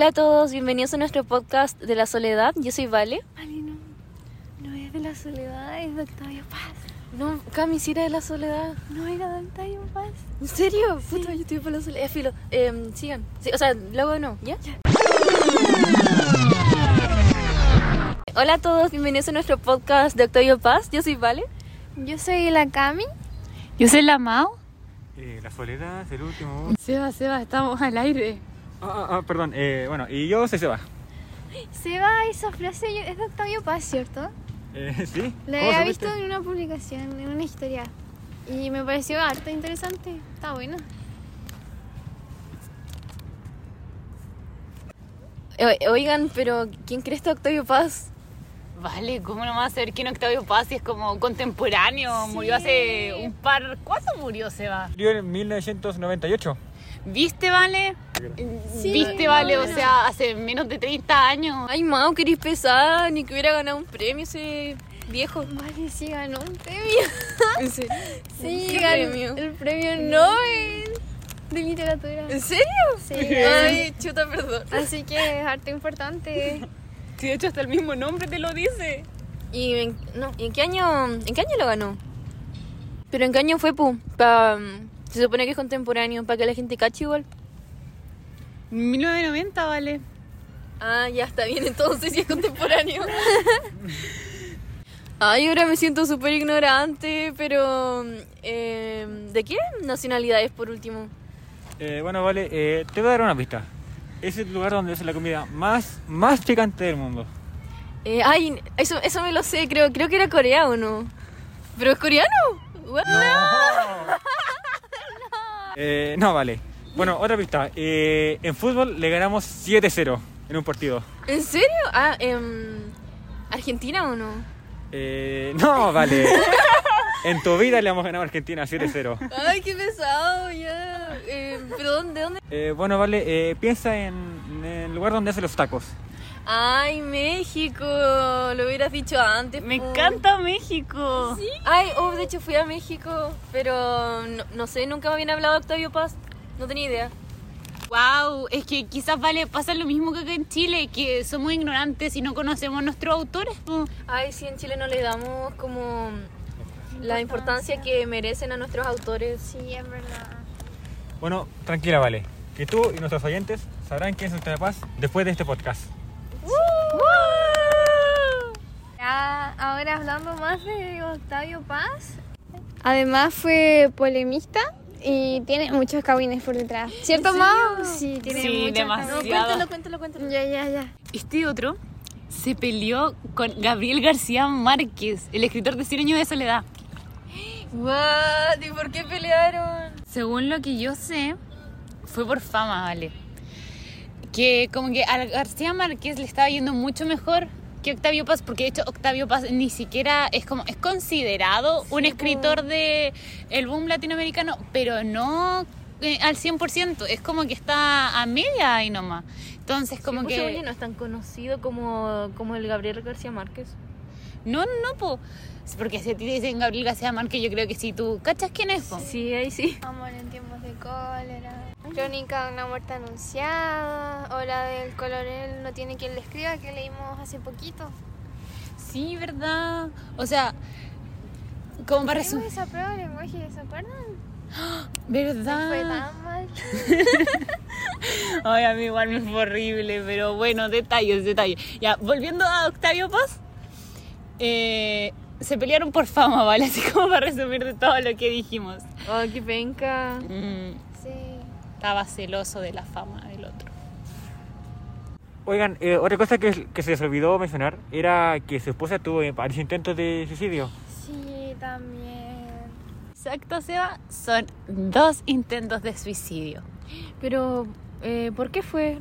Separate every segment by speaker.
Speaker 1: Hola a todos, bienvenidos a nuestro podcast de la soledad. Yo soy Vale.
Speaker 2: Vale, no, no es de la soledad, es de Octavio Paz.
Speaker 1: No, Cami, si era de la soledad.
Speaker 2: No era de Octavio Paz.
Speaker 1: ¿En serio? Puta, yo estoy por la soledad. Eh, filo, eh, sigan. Sí, o sea, luego no, ¿ya? Hola a todos, bienvenidos a nuestro podcast de Octavio Paz. Yo soy Vale.
Speaker 2: Yo soy la Cami.
Speaker 3: Yo soy la Mao.
Speaker 4: Eh, la soledad es el último.
Speaker 3: Seba, Seba, estamos al aire.
Speaker 4: Ah, ah, ah, perdón. Eh, bueno, y yo soy Seba.
Speaker 2: Seba, esa frase es de Octavio Paz, ¿cierto?
Speaker 4: Eh, ¿Sí?
Speaker 2: La
Speaker 4: ¿Cómo
Speaker 2: había
Speaker 4: supiste?
Speaker 2: visto en una publicación, en una historia. Y me pareció harto interesante. Está bueno.
Speaker 1: Oigan, pero ¿quién cree este Octavio Paz?
Speaker 3: Vale, ¿cómo no va a saber quién Octavio Paz si es como contemporáneo?
Speaker 2: Sí.
Speaker 3: Murió hace un par... ¿Cuándo murió Seba?
Speaker 4: Murió en 1998.
Speaker 3: ¿Viste, Vale?
Speaker 2: Sí,
Speaker 3: ¿Viste, Vale? O sea, hace menos de 30 años.
Speaker 1: Ay, Mau, querís pesar, ni que hubiera ganado un premio ese viejo.
Speaker 2: Vale, sí ganó un premio.
Speaker 1: ¿En serio?
Speaker 2: Sí,
Speaker 1: ¿Qué
Speaker 2: ganó
Speaker 1: premio?
Speaker 2: el premio Nobel de literatura.
Speaker 1: ¿En serio?
Speaker 2: Sí.
Speaker 1: Ay, chuta, perdón.
Speaker 2: Así que es harto importante.
Speaker 3: Sí, de hecho, hasta el mismo nombre te lo dice.
Speaker 1: ¿Y en, no, ¿y en qué año en qué año lo ganó? Pero en qué año fue pu, pa, se supone que es contemporáneo, para que la gente cache igual.
Speaker 3: 1990, Vale.
Speaker 1: Ah, ya está bien, entonces si es contemporáneo. Ay, ahora me siento súper ignorante, pero eh, ¿de qué nacionalidad es por último?
Speaker 4: Eh, bueno, vale, eh, te voy a dar una pista. Es el lugar donde es la comida más, más picante del mundo.
Speaker 1: Eh, ay, eso, eso me lo sé, creo, creo que era coreano. ¿Pero es coreano? What?
Speaker 4: Eh, no, vale. Bueno, otra pista. Eh, en fútbol le ganamos 7-0 en un partido.
Speaker 1: ¿En serio? Ah, em, ¿Argentina o no?
Speaker 4: Eh, no, vale. En tu vida le hemos ganado a Argentina 7-0.
Speaker 1: Ay, qué pesado, ya. Eh, ¿Pero dónde, dónde?
Speaker 4: Eh, bueno, vale, eh, piensa en, en el lugar donde hacen los tacos.
Speaker 1: Ay, México. Lo hubieras dicho antes.
Speaker 3: Me encanta México.
Speaker 1: Ay, oh, de hecho fui a México, pero no, no sé, nunca me habían hablado de Octavio Paz. No tenía idea.
Speaker 3: Wow, es que quizás vale pasa lo mismo que acá en Chile, que somos ignorantes y no conocemos nuestros autores.
Speaker 1: Ay, sí, en Chile no le damos como la importancia que merecen a nuestros autores.
Speaker 2: Sí, es verdad.
Speaker 4: Bueno, tranquila, vale. Que tú y nuestros oyentes sabrán quién es Octavio Paz después de este podcast.
Speaker 2: Ya, ahora hablando más de Octavio Paz. Además fue polemista y tiene muchos cabines por detrás. ¿Cierto, Mau? Sí, tiene
Speaker 3: Sí,
Speaker 2: muchos
Speaker 3: demasiado.
Speaker 2: cabines.
Speaker 1: cuéntalo, cuéntalo, cuéntalo.
Speaker 2: Ya, ya, ya.
Speaker 3: Este otro se peleó con Gabriel García Márquez, el escritor de Cien años de soledad.
Speaker 1: What? ¿Y por qué pelearon?
Speaker 3: Según lo que yo sé, fue por fama, ¿vale? Que como que a García Márquez le estaba yendo mucho mejor que Octavio Paz, porque de hecho Octavio Paz ni siquiera es como es considerado un escritor de el boom latinoamericano, pero no eh, al 100%, es como que está a media ahí nomás. Entonces como
Speaker 1: Sí, pues,
Speaker 3: que
Speaker 1: no es tan conocido como, como el Gabriel García Márquez.
Speaker 3: No, no, no, po. porque si a ti te dicen Gabriel García Márquez, yo creo que si tú cachas quién es, po?
Speaker 1: Sí, ahí sí.
Speaker 2: Amor en tiempos de cólera. Crónica de una muerte anunciada. O la del coronel no tiene quien le escriba que leímos hace poquito.
Speaker 3: Sí, ¿verdad? O sea, como para resumir.
Speaker 2: esa prueba de lenguaje, ¿se acuerdan?
Speaker 3: ¿Verdad?
Speaker 2: Fue tan mal.
Speaker 3: Ay, a mí igual me fue horrible, pero bueno, detalles, detalles. Ya, volviendo a Octavio Paz, eh, se pelearon por fama, ¿vale? Así como para resumir de todo lo que dijimos.
Speaker 5: Oh, qué penca.
Speaker 3: Mm,
Speaker 2: Sí.
Speaker 3: estaba celoso de la fama del otro.
Speaker 6: Oigan, eh, otra cosa que, que se les olvidó mencionar era que su esposa tuvo varios intentos de suicidio.
Speaker 2: Sí, también.
Speaker 3: Exacto, Seba. Son dos intentos de suicidio.
Speaker 5: Pero, eh, ¿por qué fue?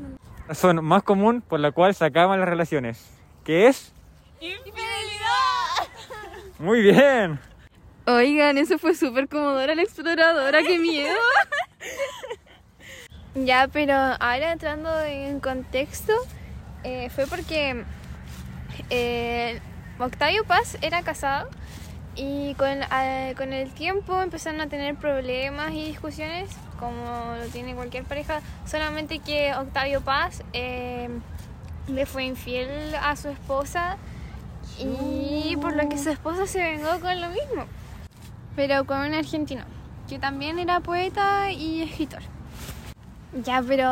Speaker 6: Razón más común por la cual se acaban las relaciones. ¿Qué es? Muy bien.
Speaker 5: Oigan, eso fue súper comodora la exploradora, qué miedo.
Speaker 2: Ya, pero ahora entrando en contexto, eh, fue porque eh, Octavio Paz era casado y con, eh, con el tiempo empezaron a tener problemas y discusiones, como lo tiene cualquier pareja, solamente que Octavio Paz eh, le fue infiel a su esposa y por lo que su esposa se vengó con lo mismo, pero con un argentino, que también era poeta y escritor. Ya, pero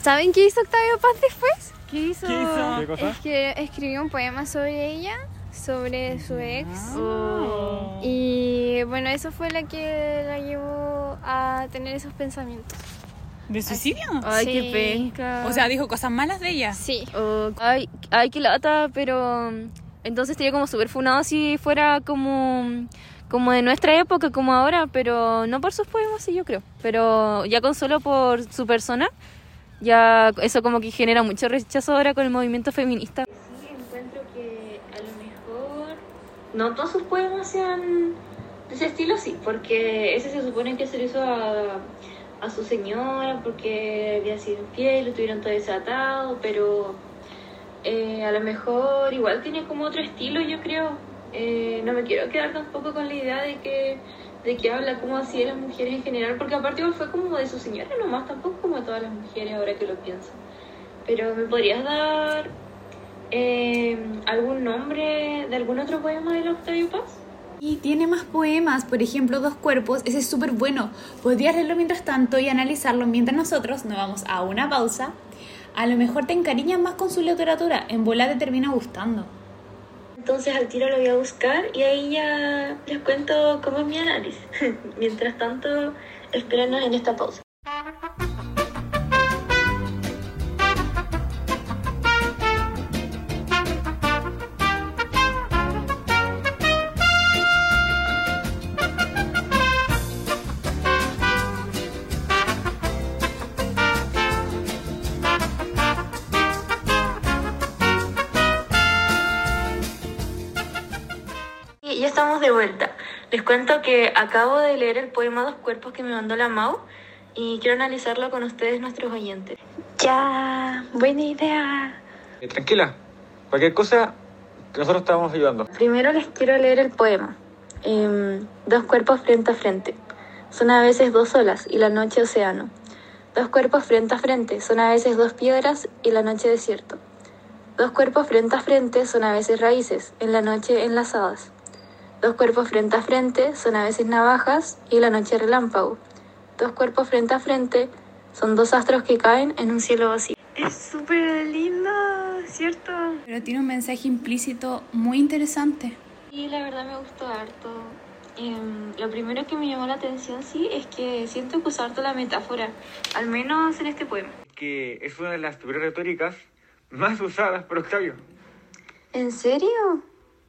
Speaker 2: ¿saben qué hizo Octavio Paz después?
Speaker 5: ¿Qué hizo?
Speaker 6: ¿Qué hizo? ¿Qué cosa?
Speaker 2: Es que escribió un poema sobre ella, sobre su ex.
Speaker 5: Oh.
Speaker 2: Y bueno, eso fue lo que la llevó a tener esos pensamientos.
Speaker 3: ¿De suicidio?
Speaker 5: Ay,
Speaker 2: Sí.
Speaker 5: qué penca.
Speaker 3: O sea, dijo cosas malas de ella.
Speaker 2: Sí.
Speaker 5: Oh, ay, ay, qué lata, pero entonces estaría como súper funado si fuera como, como de nuestra época, como ahora, pero no por sus poemas, sí, yo creo. Pero ya con solo por su persona, ya eso como que genera mucho rechazo ahora con el movimiento feminista. Sí, encuentro que a lo mejor no todos sus poemas sean de ese estilo, sí, porque ese se supone que se lo hizo a, a su señora porque había sido infiel, lo tuvieron todo desatado, pero eh, a lo mejor igual tiene como otro estilo, yo creo. Eh, no me quiero quedar tampoco con la idea de que, de que habla como así de las mujeres en general, porque aparte igual fue como de su señora nomás, tampoco como de todas las mujeres ahora que lo pienso. Pero ¿me podrías dar eh, algún nombre de algún otro poema del Octavio Paz?
Speaker 3: Y tiene más poemas, por ejemplo, Dos Cuerpos, ese es súper bueno. Podrías leerlo mientras tanto y analizarlo mientras nosotros nos vamos a una pausa. A lo mejor te encariñas más con su literatura, en bola te termina gustando.
Speaker 5: Entonces al tiro lo voy a buscar y ahí ya les cuento cómo es mi análisis. Mientras tanto, espérenos en esta pausa. Les cuento que acabo de leer el poema Dos Cuerpos que me mandó la Mau y quiero analizarlo con ustedes, nuestros oyentes.
Speaker 2: Ya, buena idea.
Speaker 6: Eh, tranquila. Cualquier cosa, nosotros te vamos ayudando.
Speaker 5: Primero les quiero leer el poema. Em, dos cuerpos frente a frente. Son a veces dos olas y la noche océano. Dos cuerpos frente a frente. Son a veces dos piedras y la noche desierto. Dos cuerpos frente a frente son a veces raíces, en la noche enlazadas. Dos cuerpos frente a frente son a veces navajas y la noche relámpago. Dos cuerpos frente a frente son dos astros que caen en un cielo vacío.
Speaker 2: Es súper lindo, ¿cierto?
Speaker 3: Pero tiene un mensaje implícito muy interesante.
Speaker 5: Y la verdad me gustó harto. Em, lo primero que me llamó la atención, sí, es que siento que usar harto la metáfora, al menos en este poema.
Speaker 6: Que es una de las figuras retóricas más usadas por Octavio.
Speaker 5: ¿En serio?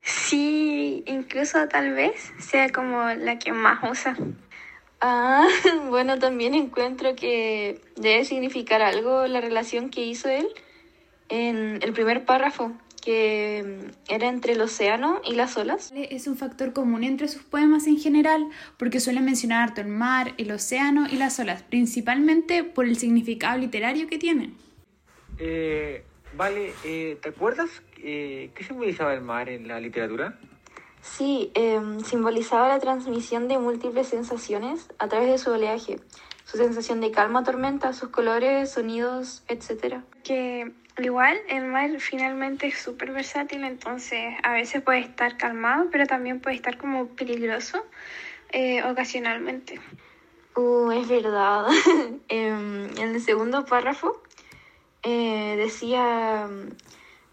Speaker 2: Sí, incluso tal vez sea como la que más usa.
Speaker 5: Ah, bueno, también encuentro que debe significar algo la relación que hizo él en el primer párrafo, que em, era entre el océano y las olas.
Speaker 3: Es un factor común entre sus poemas en general, porque suelen mencionar harto el mar, el océano y las olas, principalmente por el significado literario que tienen.
Speaker 6: Eh, vale, eh, ¿te acuerdas eh, qué simbolizaba el mar en la literatura?
Speaker 5: Sí, em, simbolizaba la transmisión de múltiples sensaciones a través de su oleaje, su sensación de calma, tormenta, sus colores, sonidos, etc.
Speaker 2: Que al igual el mar finalmente es súper versátil, entonces a veces puede estar calmado, pero también puede estar como peligroso eh, ocasionalmente.
Speaker 5: Uh, es verdad. Em, en el segundo párrafo eh, decía,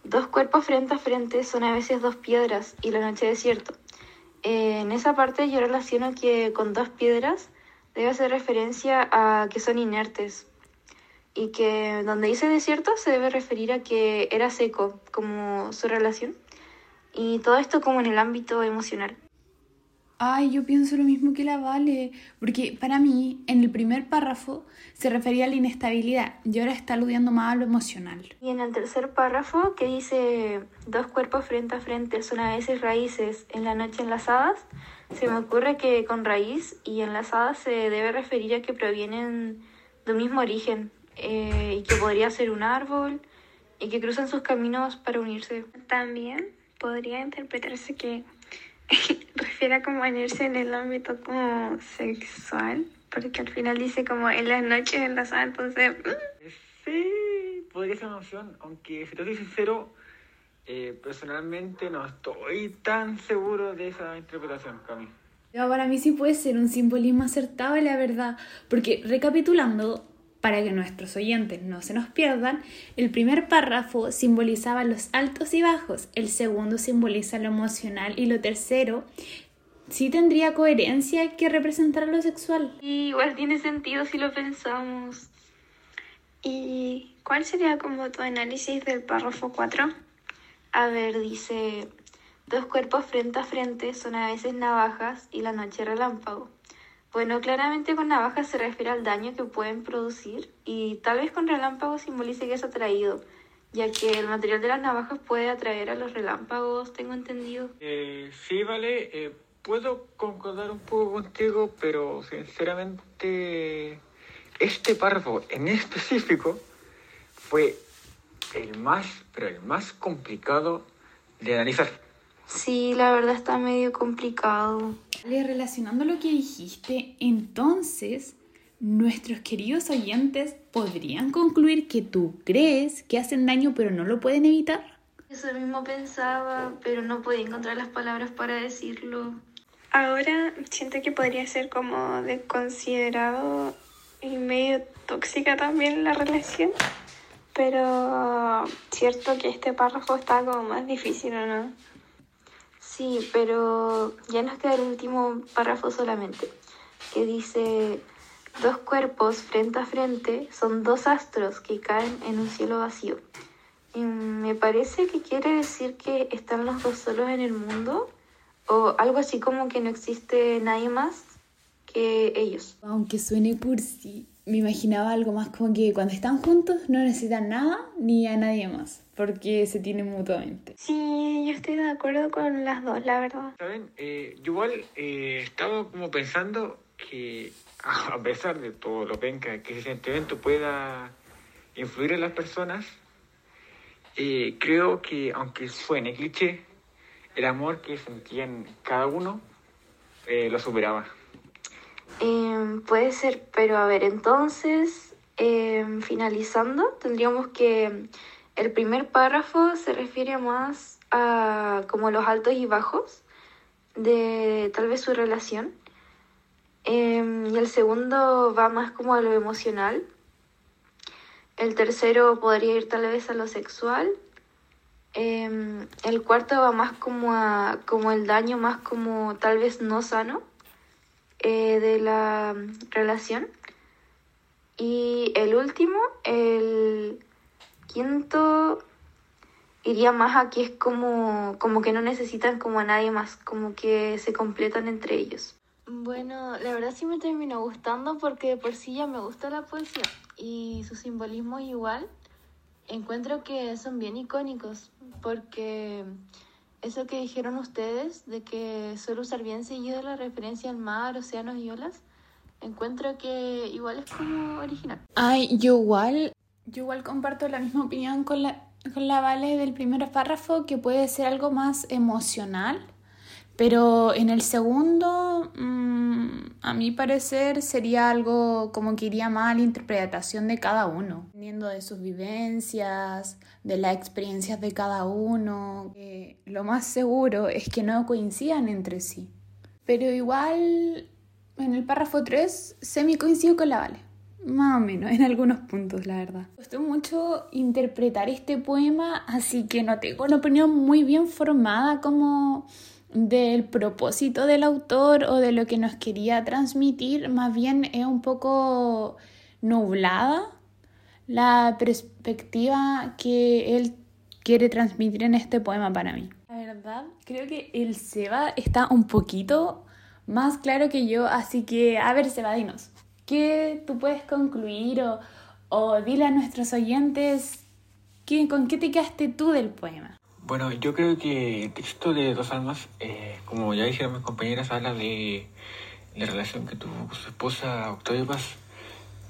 Speaker 5: dos cuerpos frente a frente son a veces dos piedras y la noche desierto. Eh, en esa parte yo relaciono que con dos piedras debe hacer referencia a que son inertes y que donde dice desierto se debe referir a que era seco como su relación y todo esto como en el ámbito emocional.
Speaker 7: Ay, yo pienso lo mismo que la Vale, porque para mí en el primer párrafo se refería a la inestabilidad y ahora está aludiendo más a lo emocional.
Speaker 5: Y en el tercer párrafo que dice dos cuerpos frente a frente son a veces raíces en la noche enlazadas, se me ocurre que con raíz y enlazadas se debe referir a que provienen de un mismo origen eh, y que podría ser un árbol y que cruzan sus caminos para unirse.
Speaker 2: También podría interpretarse que refiere a como unirse en el ámbito como sexual, porque al final dice como en las noches enlazadas, entonces... mm,
Speaker 6: Sí, podría ser una opción, aunque si te soy sincero, eh, personalmente no estoy tan seguro de esa interpretación, Cami.
Speaker 7: Para mí sí puede ser un simbolismo acertado, la verdad, porque recapitulando, para que nuestros oyentes no se nos pierdan, el primer párrafo simbolizaba los altos y bajos, el segundo simboliza lo emocional y lo tercero sí tendría coherencia que representara lo sexual.
Speaker 5: Y igual tiene sentido si lo pensamos.
Speaker 2: ¿Y cuál sería como tu análisis del párrafo 4?
Speaker 5: A ver, dice, dos cuerpos frente a frente son a veces navajas y la noche relámpago. Bueno, claramente con navajas se refiere al daño que pueden producir y tal vez con relámpago simbolice que es atraído, ya que el material de las navajas puede atraer a los relámpagos, tengo entendido.
Speaker 6: Eh, sí, vale, eh, puedo concordar un poco contigo, pero sinceramente este párrafo en específico fue el más, pero el más complicado de analizar.
Speaker 5: Sí, la verdad está medio complicado.
Speaker 7: Relacionando lo que dijiste, entonces nuestros queridos oyentes podrían concluir que tú crees que hacen daño pero no lo pueden evitar.
Speaker 5: Eso mismo pensaba, pero no podía encontrar las palabras para decirlo.
Speaker 2: Ahora siento que podría ser como de considerado y medio tóxica también la relación, pero cierto que este párrafo está como más difícil, ¿o no?
Speaker 5: Sí, pero ya nos queda el último párrafo solamente, que dice, dos cuerpos frente a frente son dos astros que caen en un cielo vacío. Y me parece que quiere decir que están los dos solos en el mundo, o algo así como que no existe nadie más que ellos.
Speaker 7: Aunque suene cursi, me imaginaba algo más como que cuando están juntos no necesitan nada ni a nadie más, porque se tienen mutuamente.
Speaker 2: Sí, yo estoy de acuerdo con las dos, la verdad.
Speaker 6: ¿Saben? Eh, yo igual eh, estaba como pensando que a pesar de todo lo penca que ese sentimiento pueda influir en las personas, eh, creo que aunque suene cliché, el amor que sentían cada uno eh, lo superaba.
Speaker 5: Em, puede ser, pero a ver, entonces, em, finalizando, tendríamos que el primer párrafo se refiere más a como los altos y bajos de tal vez su relación. Em, y el segundo va más como a lo emocional. El tercero podría ir tal vez a lo sexual. Em, el cuarto va más como a como el daño más como tal vez no sano eh, de la relación. Y el último, el quinto, iría más a que es como, como que no necesitan como a nadie más, como que se completan entre ellos. Bueno, la verdad sí me terminó gustando porque de por sí ya me gusta la poesía y su simbolismo igual. Encuentro que son bien icónicos porque eso que dijeron ustedes de que suelo usar bien seguido la referencia al mar, océanos y olas, encuentro que igual es como original.
Speaker 7: Ay, yo igual, yo igual comparto la misma opinión con la, con la Vale del primer párrafo, que puede ser algo más emocional, pero en el segundo, mm, a mi parecer, sería algo como que iría más a la interpretación de cada uno, dependiendo de sus vivencias, de las experiencias de cada uno. Eh, lo más seguro es que no coincidan entre sí. Pero igual en el párrafo 3 semi coincido con la Vale. Más o menos, en algunos puntos, la verdad. Me gustó mucho interpretar este poema, así que no tengo una opinión muy bien formada como del propósito del autor o de lo que nos quería transmitir, más bien es un poco nublada la perspectiva que él quiere transmitir en este poema para mí. La verdad, creo que el Seba está un poquito más claro que yo, así que a ver, Seba, dinos. ¿Qué tú puedes concluir o, o dile a nuestros oyentes ¿qué, con qué te quedaste tú del poema?
Speaker 6: Bueno, yo creo que el texto de Dos Almas, eh, como ya dijeron mis compañeras, habla de la relación que tuvo con su esposa Octavio Paz,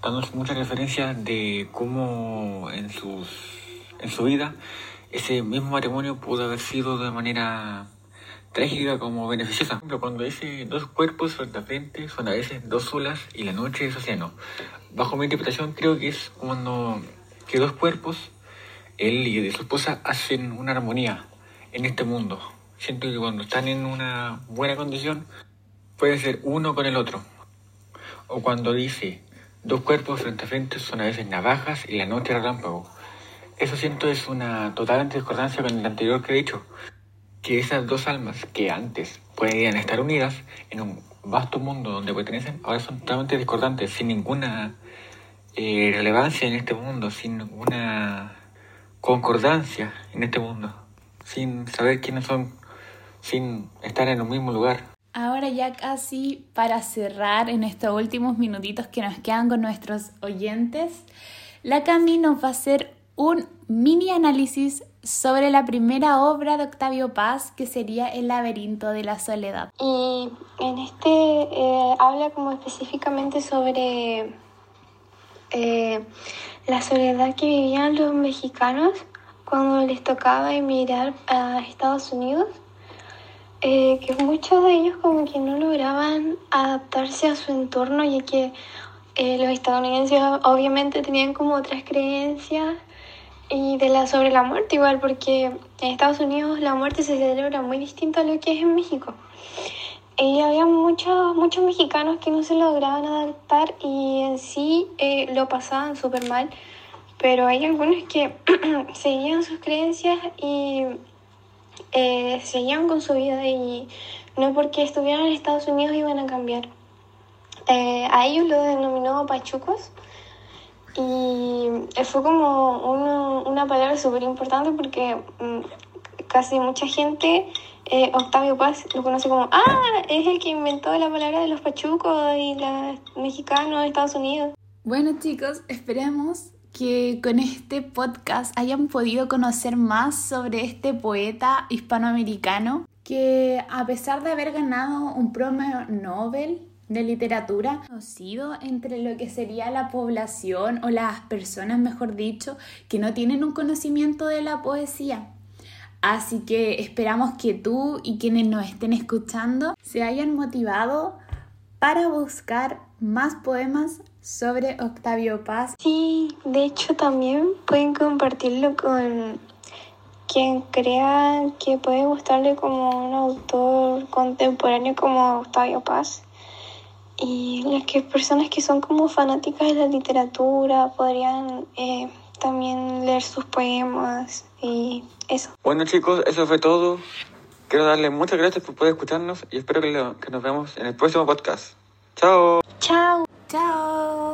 Speaker 6: dándonos muchas referencias de cómo en, sus, en su vida ese mismo matrimonio pudo haber sido de manera trágica como beneficiosa. Cuando dice dos cuerpos frente a frente son a veces dos olas y la noche es océano. Bajo mi interpretación creo que es cuando que dos cuerpos, él y su esposa, hacen una armonía en este mundo. Siento que cuando están en una buena condición, puede ser uno con el otro. O cuando dice dos cuerpos frente a frente son a veces navajas y la noche relámpago. Eso siento es una total discordancia con el anterior que he dicho que esas dos almas que antes podían estar unidas en un vasto mundo donde pertenecen, ahora son totalmente discordantes, sin ninguna eh, relevancia en este mundo, sin ninguna concordancia en este mundo, sin saber quiénes son, sin estar en un mismo lugar.
Speaker 7: Ahora ya casi para cerrar en estos últimos minutitos que nos quedan con nuestros oyentes, la Cami nos va a hacer un mini análisis sobre la primera obra de Octavio Paz, que sería El laberinto de la soledad.
Speaker 8: Y en este eh, habla como específicamente sobre eh, la soledad que vivían los mexicanos cuando les tocaba emigrar a Estados Unidos, eh, que muchos de ellos como que no lograban adaptarse a su entorno, ya que los estadounidenses obviamente tenían como otras creencias y de la sobre la muerte igual, porque en Estados Unidos la muerte se celebra muy distinto a lo que es en México. Y había muchos, muchos mexicanos que no se lograban adaptar y en sí eh, lo pasaban súper mal, pero hay algunos que seguían sus creencias y eh, seguían con su vida y no porque estuvieran en Estados Unidos iban a cambiar. Eh, a ellos lo denominó pachucos y fue como una palabra súper importante porque mm, casi mucha gente, eh, Octavio Paz, lo conoce como, ah, es el que inventó la palabra de los pachucos y los mexicanos de Estados Unidos.
Speaker 7: Bueno chicos, esperemos que con este podcast hayan podido conocer más sobre este poeta hispanoamericano que a pesar de haber ganado un premio Nobel de literatura conocido entre lo que sería la población o las personas, mejor dicho, que no tienen un conocimiento de la poesía. Así que esperamos que tú y quienes nos estén escuchando se hayan motivado para buscar más poemas sobre Octavio Paz.
Speaker 8: Sí, de hecho también pueden compartirlo con quien crea que puede gustarle como un autor contemporáneo como Octavio Paz y las que personas que son como fanáticas de la literatura podrían eh, también leer sus poemas y eso.
Speaker 6: Bueno chicos, eso fue todo. Quiero darle muchas gracias por poder escucharnos y espero que, que nos vemos en el próximo podcast. Chao.
Speaker 8: Chao.
Speaker 7: Chao.